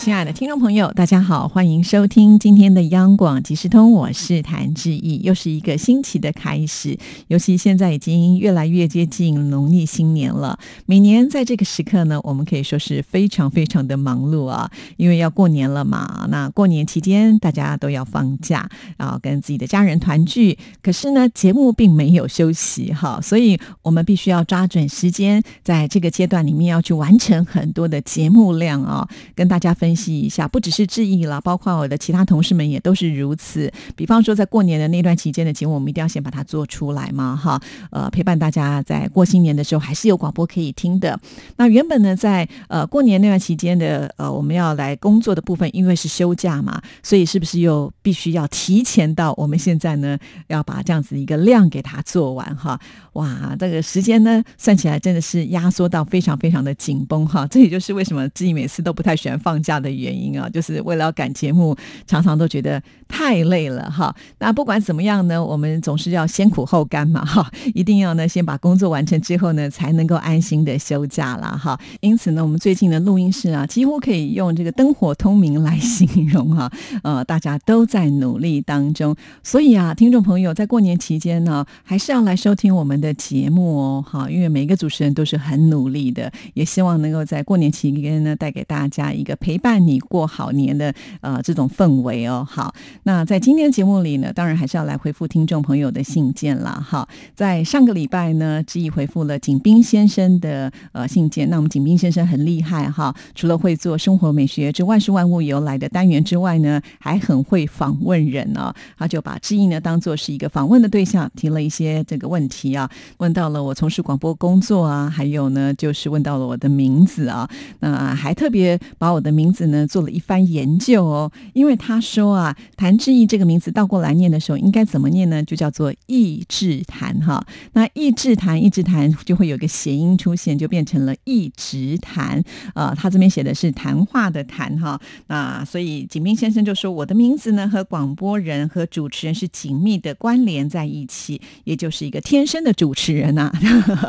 亲爱的听众朋友，大家好，欢迎收听今天的央广即时通，我是谭志毅，又是一个新奇的开始。尤其现在已经越来越接近农历新年了，每年在这个时刻呢，我们可以说是非常非常的忙碌啊，因为要过年了嘛。那过年期间大家都要放假，然后跟自己的家人团聚。可是呢，节目并没有休息哈，所以我们必须要抓准时间，在这个阶段里面要去完成很多的节目量啊，跟大家分。分析一下，不只是志毅了，包括我的其他同事们也都是如此。比方说，在过年的那段期间的节目，我们一定要先把它做出来嘛，哈，呃，陪伴大家在过新年的时候，还是有广播可以听的。那原本呢，在呃过年那段期间的呃，我们要来工作的部分，因为是休假嘛，所以是不是又必须要提前到？我们现在呢，要把这样子一个量给它做完哈。哇，这个时间呢，算起来真的是压缩到非常非常的紧绷哈。这也就是为什么自己每次都不太喜欢放假。的原因啊，就是为了要赶节目，常常都觉得太累了哈。那不管怎么样呢，我们总是要先苦后甘嘛哈，一定要呢先把工作完成之后呢，才能够安心的休假了哈。因此呢，我们最近的录音室啊，几乎可以用这个灯火通明来形容哈。呃，大家都在努力当中，所以啊，听众朋友在过年期间呢，还是要来收听我们的节目哦哈，因为每个主持人都是很努力的，也希望能够在过年期间呢，带给大家一个陪伴。伴你过好年的呃这种氛围哦，好，那在今天节目里呢，当然还是要来回复听众朋友的信件了哈。在上个礼拜呢，志毅回复了景斌先生的呃信件。那我们景斌先生很厉害哈，除了会做生活美学之万事万物由来的单元之外呢，还很会访问人哦。他就把志毅呢当做是一个访问的对象，提了一些这个问题啊，问到了我从事广播工作啊，还有呢就是问到了我的名字啊，那还特别把我的名字。呢做了一番研究哦，因为他说啊，谭志毅这个名字倒过来念的时候应该怎么念呢？就叫做意志谈哈。那意志谈，意志谈就会有个谐音出现，就变成了易直谈啊。他这边写的是谈话的谈哈。那所以景斌先生就说，我的名字呢和广播人和主持人是紧密的关联在一起，也就是一个天生的主持人呐。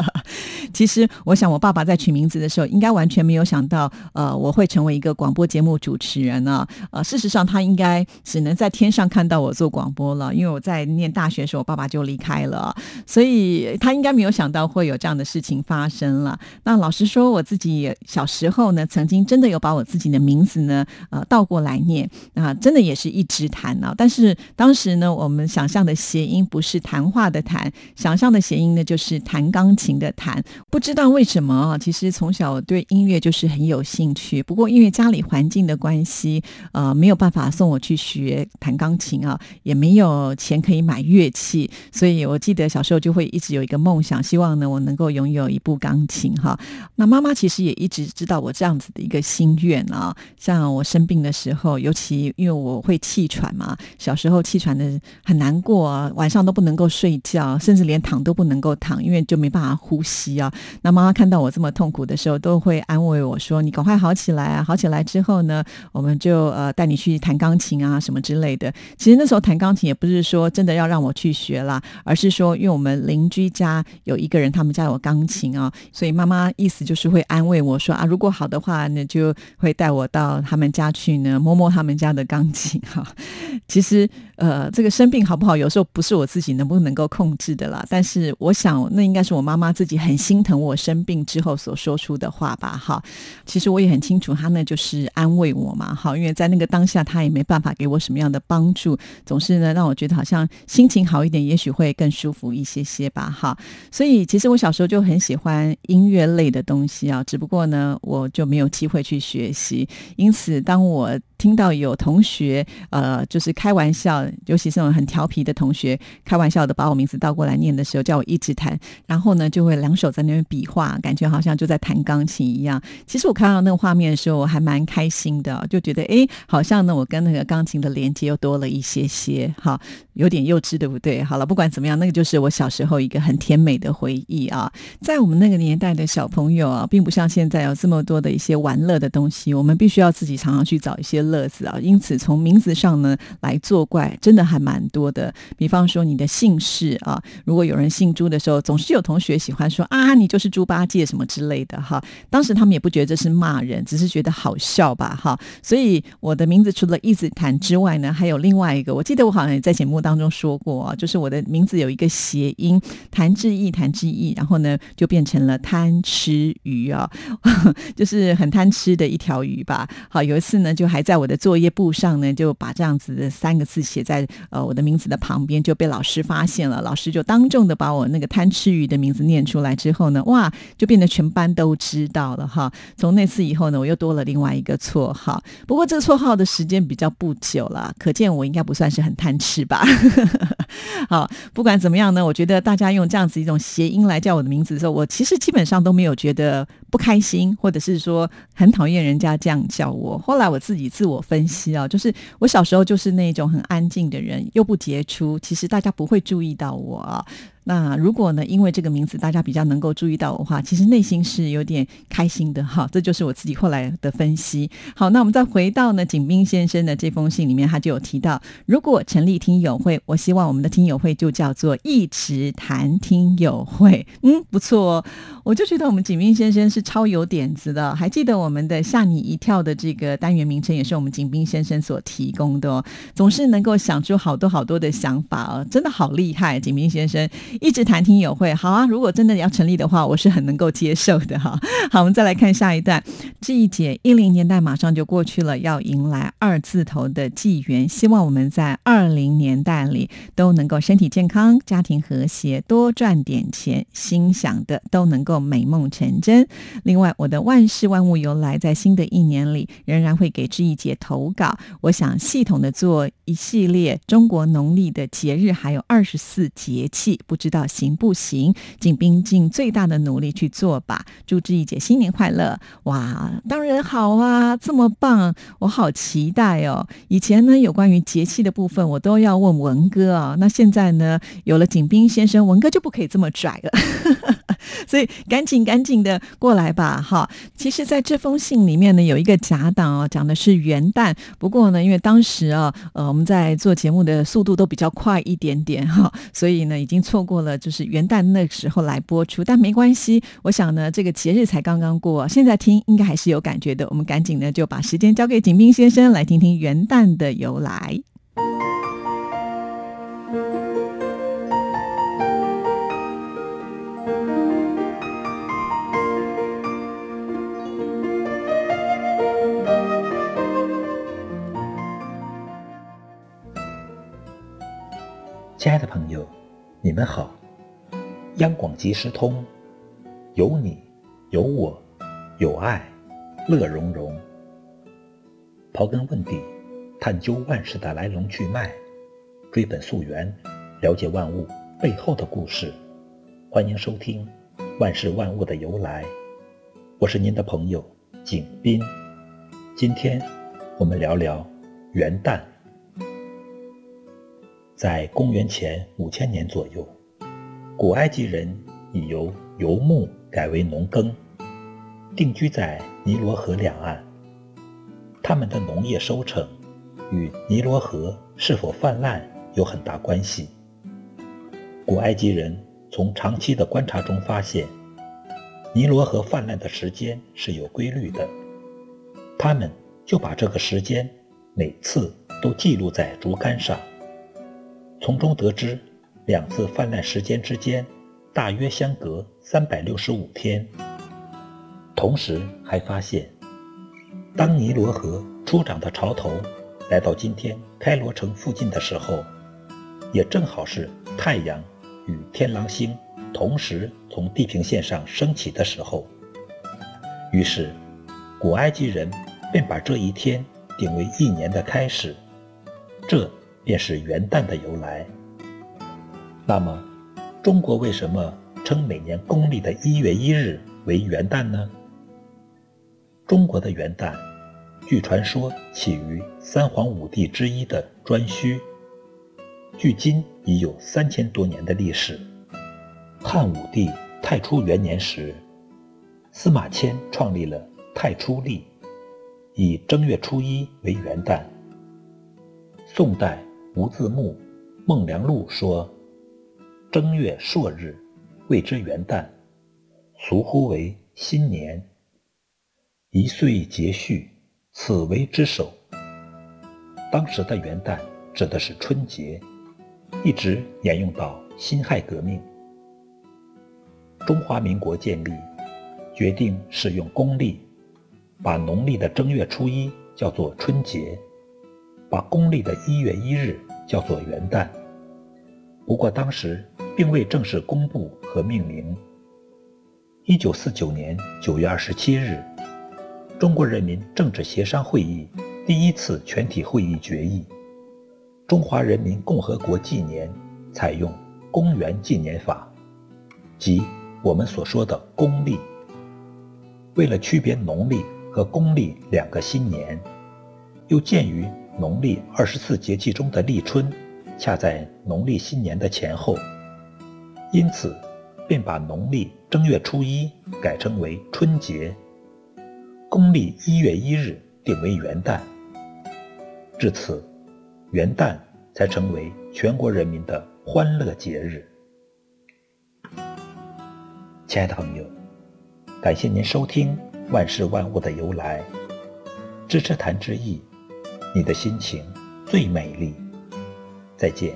其实我想，我爸爸在取名字的时候，应该完全没有想到，呃，我会成为一个广播。播节目主持人呢？呃，事实上他应该只能在天上看到我做广播了，因为我在念大学的时候，我爸爸就离开了，所以他应该没有想到会有这样的事情发生了。那老实说，我自己小时候呢，曾经真的有把我自己的名字呢，呃，倒过来念啊，真的也是一直谈啊。但是当时呢，我们想象的谐音不是谈话的谈，想象的谐音呢就是弹钢琴的弹。不知道为什么啊，其实从小对音乐就是很有兴趣，不过因为家里。环境的关系，呃，没有办法送我去学弹钢琴啊，也没有钱可以买乐器，所以我记得小时候就会一直有一个梦想，希望呢我能够拥有一部钢琴哈。那妈妈其实也一直知道我这样子的一个心愿啊。像我生病的时候，尤其因为我会气喘嘛，小时候气喘的很难过啊，晚上都不能够睡觉，甚至连躺都不能够躺，因为就没办法呼吸啊。那妈妈看到我这么痛苦的时候，都会安慰我说：“你赶快好起来啊，好起来之。”之后呢，我们就呃带你去弹钢琴啊什么之类的。其实那时候弹钢琴也不是说真的要让我去学啦，而是说因为我们邻居家有一个人，他们家有钢琴啊，所以妈妈意思就是会安慰我说啊，如果好的话呢，就会带我到他们家去呢，摸摸他们家的钢琴哈。其实呃，这个生病好不好，有时候不是我自己能不能够控制的啦。但是我想，那应该是我妈妈自己很心疼我生病之后所说出的话吧。哈，其实我也很清楚，她呢就是。安慰我嘛，好，因为在那个当下，他也没办法给我什么样的帮助，总是呢让我觉得好像心情好一点，也许会更舒服一些些吧，哈。所以其实我小时候就很喜欢音乐类的东西啊，只不过呢我就没有机会去学习，因此当我。听到有同学呃，就是开玩笑，尤其是那种很调皮的同学，开玩笑的把我名字倒过来念的时候，叫我一直弹，然后呢就会两手在那边比划，感觉好像就在弹钢琴一样。其实我看到那个画面的时候，我还蛮开心的，就觉得哎，好像呢我跟那个钢琴的连接又多了一些些，哈，有点幼稚，对不对？好了，不管怎么样，那个就是我小时候一个很甜美的回忆啊。在我们那个年代的小朋友啊，并不像现在有这么多的一些玩乐的东西，我们必须要自己常常去找一些乐子啊。因此，从名字上呢来作怪，真的还蛮多的。比方说你的姓氏啊，如果有人姓朱的时候，总是有同学喜欢说啊，你就是猪八戒什么之类的哈。当时他们也不觉得这是骂人，只是觉得好笑吧哈。所以我的名字除了一字谈之外呢，还有另外一个，我记得我好像也在节目当中说过啊，就是我的名字有一个谐音谭志毅，谭志毅，然后呢就变成了贪吃鱼啊，就是很贪吃的一条鱼吧。好，有一次呢，就还在我的作业簿上呢，就把这样子的三个字写在呃我的名字的旁边，就被老师发现了。老师就当众的把我那个贪吃鱼的名字念出来之后呢，哇，就变得全班都知道了哈。从那次以后呢，我又多了另外一个绰号。不过这个绰号的时间比较不久了，可见我应该不算是很贪吃吧。好，不管怎么样呢，我觉得大家用这样子一种谐音来叫我的名字的时候，我其实基本上都没有觉得不开心，或者是说很讨厌人家这样叫我。后来我自己自我分析啊，就是我小时候就是那种很安静的人，又不杰出，其实大家不会注意到我啊。那如果呢？因为这个名字大家比较能够注意到的话，其实内心是有点开心的哈。这就是我自己后来的分析。好，那我们再回到呢，景斌先生的这封信里面，他就有提到，如果成立听友会，我希望我们的听友会就叫做一直谈听友会。嗯，不错哦。我就觉得我们景斌先生是超有点子的。还记得我们的吓你一跳的这个单元名称，也是我们景斌先生所提供的哦。总是能够想出好多好多的想法哦，真的好厉害，景斌先生。一直谈听友会，好啊！如果真的要成立的话，我是很能够接受的哈。好，我们再来看下一段。志一姐一零年代马上就过去了，要迎来二字头的纪元。希望我们在二零年代里都能够身体健康、家庭和谐，多赚点钱，心想的都能够美梦成真。另外，我的万事万物由来，在新的一年里仍然会给志一姐投稿。我想系统的做一系列中国农历的节日，还有二十四节气不。知道行不行？景兵尽最大的努力去做吧。祝志毅姐新年快乐！哇，当然好啊，这么棒，我好期待哦。以前呢，有关于节气的部分，我都要问文哥啊。那现在呢，有了景斌先生，文哥就不可以这么拽了。所以赶紧赶紧的过来吧，哈！其实，在这封信里面呢，有一个假档哦，讲的是元旦。不过呢，因为当时啊，呃，我们在做节目的速度都比较快一点点，哈，所以呢，已经错过过了就是元旦那时候来播出。但没关系，我想呢，这个节日才刚刚过，现在听应该还是有感觉的。我们赶紧呢，就把时间交给景斌先生，来听听元旦的由来。亲爱的朋友，你们好！央广即时通，有你，有我，有爱，乐融融。刨根问底，探究万事的来龙去脉，追本溯源，了解万物背后的故事。欢迎收听《万事万物的由来》，我是您的朋友景斌。今天我们聊聊元旦。在公元前五千年左右，古埃及人已由游牧改为农耕，定居在尼罗河两岸。他们的农业收成与尼罗河是否泛滥有很大关系。古埃及人从长期的观察中发现，尼罗河泛滥的时间是有规律的，他们就把这个时间每次都记录在竹竿上。从中得知，两次泛滥时间之间大约相隔三百六十五天。同时还发现，当尼罗河初涨的潮头来到今天开罗城附近的时候，也正好是太阳与天狼星同时从地平线上升起的时候。于是，古埃及人便把这一天定为一年的开始，这便是元旦的由来。那么，中国为什么称每年公历的一月一日为元旦呢？中国的元旦，据传说起于三皇五帝之一的颛顼，距今已有三千多年的历史。汉武帝太初元年时，司马迁创立了太初历，以正月初一为元旦。宋代无字幕《孟良录》说：“正月朔日，谓之元旦，俗呼为新年。一岁节序，此为之首。”当时的元旦指的是春节，一直沿用到辛亥革命。中华民国建立，决定使用公历，把农历的正月初一叫做春节，把公历的一月一日叫做元旦。不过当时并未正式公布和命名。一九四九年九月二十七日，中国人民政治协商会议第一次全体会议决议，中华人民共和国纪年采用公元纪年法，即。我们所说的公历，为了区别农历和公历两个新年，又鉴于农历二十四节气中的立春恰在农历新年的前后，因此便把农历正月初一改称为春节，公历一月一日定为元旦。至此，元旦才成为全国人民的欢乐节日。亲爱的朋友，感谢您收听《万事万物的由来》，支持谈之意，你的心情最美丽。再见。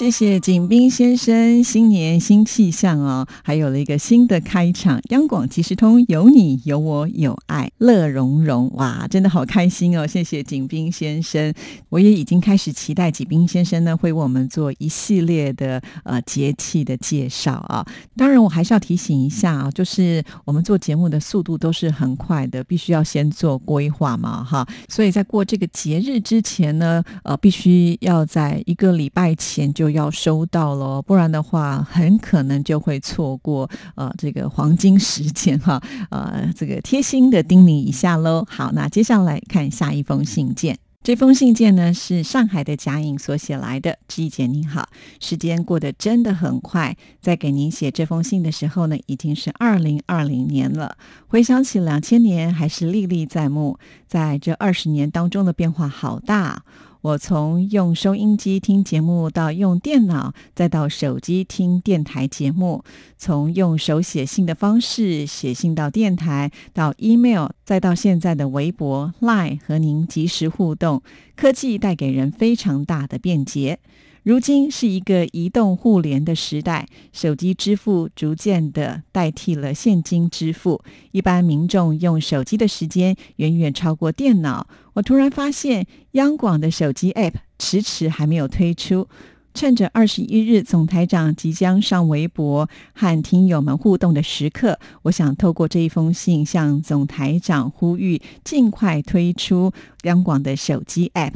谢谢景斌先生，新年新气象哦，还有了一个新的开场。央广即时通，有你有我有爱，乐融融，哇，真的好开心哦！谢谢景斌先生，我也已经开始期待景斌先生呢，会为我们做一系列的呃节气的介绍啊。当然，我还是要提醒一下啊，就是我们做节目的速度都是很快的，必须要先做规划嘛，哈。所以在过这个节日之前呢，呃，必须要在一个礼拜前就。要收到了，不然的话，很可能就会错过呃这个黄金时间哈，呃这个贴心的叮咛一下喽。好，那接下来看下一封信件。这封信件呢是上海的贾颖所写来的。志姐您好，时间过得真的很快，在给您写这封信的时候呢，已经是二零二零年了。回想起两千年，还是历历在目。在这二十年当中的变化好大。我从用收音机听节目到用电脑，再到手机听电台节目；从用手写信的方式写信到电台，到 email，再到现在的微博、Line 和您及时互动。科技带给人非常大的便捷。如今是一个移动互联的时代，手机支付逐渐的代替了现金支付。一般民众用手机的时间远远超过电脑。我突然发现，央广的手机 App 迟迟还没有推出。趁着二十一日总台长即将上微博和听友们互动的时刻，我想透过这一封信向总台长呼吁，尽快推出央广的手机 App。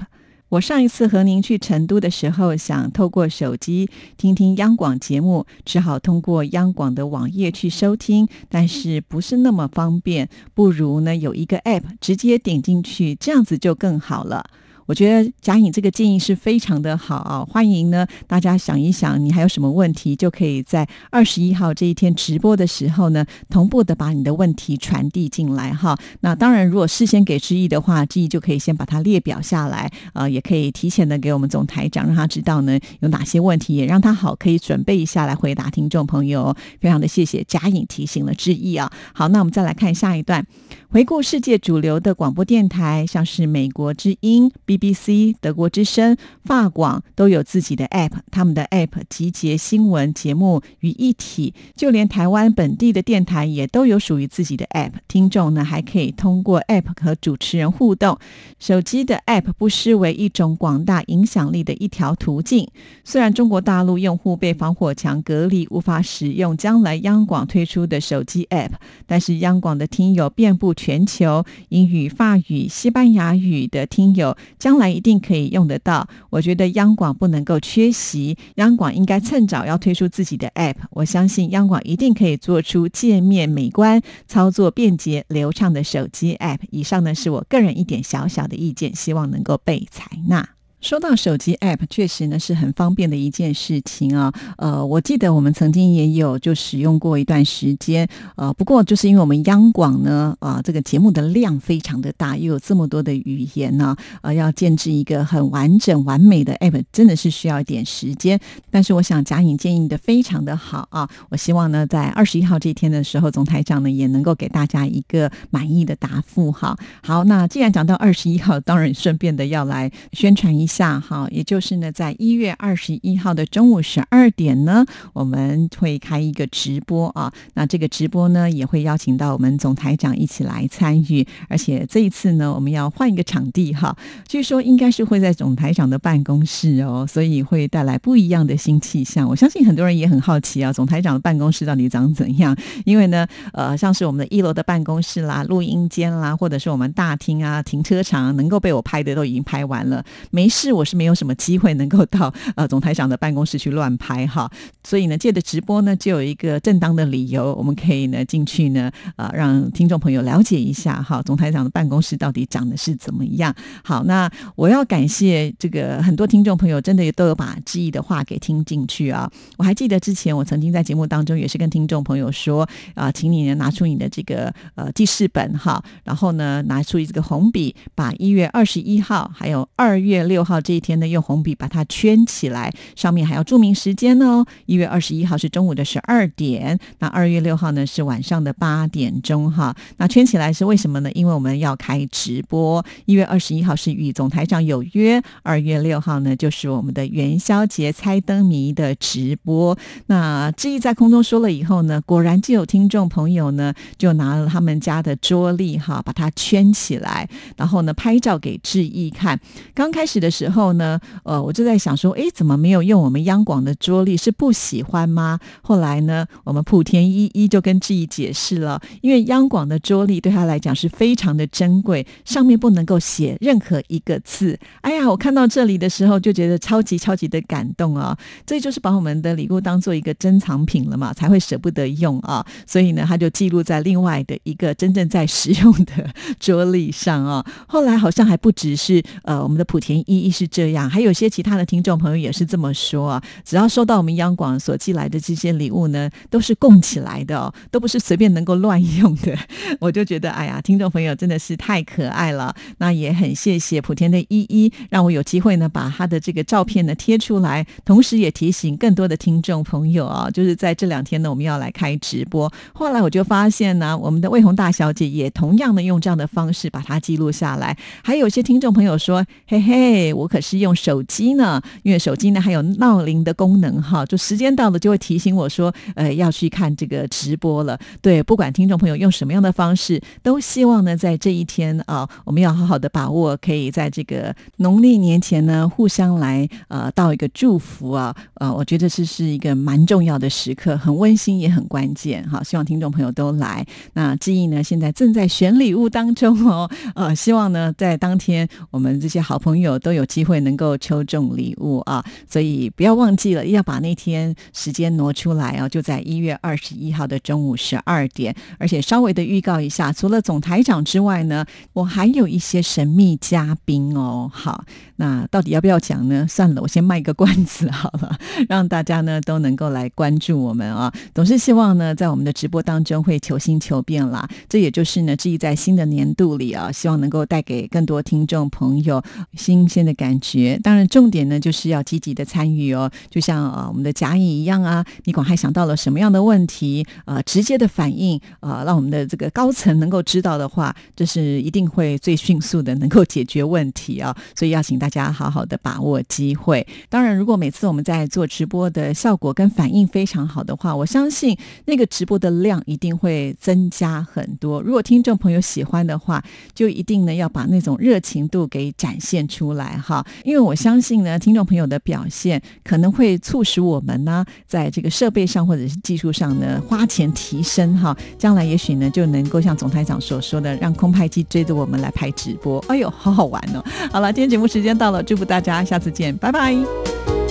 我上一次和您去成都的时候，想透过手机听听央广节目，只好通过央广的网页去收听，但是不是那么方便，不如呢有一个 App 直接点进去，这样子就更好了。我觉得贾颖这个建议是非常的好啊！欢迎呢，大家想一想，你还有什么问题，就可以在二十一号这一天直播的时候呢，同步的把你的问题传递进来哈。那当然，如果事先给志毅的话，志毅就可以先把它列表下来，呃，也可以提前的给我们总台长，让他知道呢有哪些问题，也让他好可以准备一下来回答听众朋友。非常的谢谢贾颖提醒了志毅啊。好，那我们再来看下一段。回顾世界主流的广播电台，像是美国之音、BBC、德国之声、法广，都有自己的 App。他们的 App 集结新闻节目于一体，就连台湾本地的电台也都有属于自己的 App。听众呢还可以通过 App 和主持人互动。手机的 App 不失为一种广大影响力的一条途径。虽然中国大陆用户被防火墙隔离，无法使用将来央广推出的手机 App，但是央广的听友遍布。全球英语、法语、西班牙语的听友，将来一定可以用得到。我觉得央广不能够缺席，央广应该趁早要推出自己的 App。我相信央广一定可以做出界面美观、操作便捷、流畅的手机 App。以上呢是我个人一点小小的意见，希望能够被采纳。说到手机 App，确实呢是很方便的一件事情啊。呃，我记得我们曾经也有就使用过一段时间。呃，不过就是因为我们央广呢，啊，这个节目的量非常的大，又有这么多的语言呢，呃，要建制一个很完整完美的 App，真的是需要一点时间。但是我想贾颖建议的非常的好啊。我希望呢，在二十一号这一天的时候，总台长呢也能够给大家一个满意的答复哈。好，那既然讲到二十一号，当然顺便的要来宣传一下。下哈，也就是呢，在一月二十一号的中午十二点呢，我们会开一个直播啊。那这个直播呢，也会邀请到我们总台长一起来参与。而且这一次呢，我们要换一个场地哈，据说应该是会在总台长的办公室哦，所以会带来不一样的新气象。我相信很多人也很好奇啊，总台长的办公室到底长怎样？因为呢，呃，像是我们的一楼的办公室啦、录音间啦，或者是我们大厅啊、停车场，能够被我拍的都已经拍完了，没事。是，我是没有什么机会能够到呃总台长的办公室去乱拍哈，所以呢，借着直播呢，就有一个正当的理由，我们可以呢进去呢，呃，让听众朋友了解一下哈，总台长的办公室到底长得是怎么样。好，那我要感谢这个很多听众朋友，真的也都有把志毅的话给听进去啊。我还记得之前我曾经在节目当中也是跟听众朋友说啊，请你呢拿出你的这个呃记事本哈，然后呢拿出这个红笔，把一月二十一号还有二月六号。这一天呢，用红笔把它圈起来，上面还要注明时间哦。一月二十一号是中午的十二点，那二月六号呢是晚上的八点钟哈。那圈起来是为什么呢？因为我们要开直播。一月二十一号是与总台长有约，二月六号呢就是我们的元宵节猜灯谜的直播。那志毅在空中说了以后呢，果然就有听众朋友呢就拿了他们家的桌历哈，把它圈起来，然后呢拍照给志毅看。刚开始的时候。呢，呃，我就在想说，哎，怎么没有用我们央广的桌历？是不喜欢吗？后来呢，我们莆田一一就跟志毅解释了，因为央广的桌历对他来讲是非常的珍贵，上面不能够写任何一个字。哎呀，我看到这里的时候就觉得超级超级的感动啊！这就是把我们的礼物当做一个珍藏品了嘛，才会舍不得用啊。所以呢，他就记录在另外的一个真正在使用的桌历上啊。后来好像还不只是呃，我们的莆田一一。是这样，还有些其他的听众朋友也是这么说啊。只要收到我们央广所寄来的这些礼物呢，都是供起来的哦，都不是随便能够乱用的。我就觉得，哎呀，听众朋友真的是太可爱了。那也很谢谢莆田的依依，让我有机会呢把他的这个照片呢贴出来，同时也提醒更多的听众朋友啊，就是在这两天呢我们要来开直播。后来我就发现呢，我们的魏红大小姐也同样的用这样的方式把它记录下来。还有些听众朋友说，嘿嘿，我。可是用手机呢，因为手机呢还有闹铃的功能哈，就时间到了就会提醒我说，呃，要去看这个直播了。对，不管听众朋友用什么样的方式，都希望呢在这一天啊，我们要好好的把握，可以在这个农历年前呢，互相来呃道一个祝福啊，呃，我觉得这是一个蛮重要的时刻，很温馨也很关键哈。希望听众朋友都来。那志毅呢现在正在选礼物当中哦，呃，希望呢在当天我们这些好朋友都有。机会能够抽中礼物啊，所以不要忘记了，要把那天时间挪出来啊，就在一月二十一号的中午十二点。而且稍微的预告一下，除了总台长之外呢，我还有一些神秘嘉宾哦。好，那到底要不要讲呢？算了，我先卖个关子好了，让大家呢都能够来关注我们啊。总是希望呢，在我们的直播当中会求新求变啦。这也就是呢，至于在新的年度里啊，希望能够带给更多听众朋友新鲜的。感觉。当然，重点呢就是要积极的参与哦，就像呃我们的甲乙一样啊，你广还想到了什么样的问题？呃，直接的反应，呃，让我们的这个高层能够知道的话，这是一定会最迅速的能够解决问题啊。所以要请大家好好的把握机会。当然，如果每次我们在做直播的效果跟反应非常好的话，我相信那个直播的量一定会增加很多。如果听众朋友喜欢的话，就一定呢要把那种热情度给展现出来好。因为我相信呢，听众朋友的表现可能会促使我们呢，在这个设备上或者是技术上呢花钱提升哈。将来也许呢就能够像总台长所说的，让空拍机追着我们来拍直播。哎呦，好好玩哦！好了，今天节目时间到了，祝福大家，下次见，拜拜。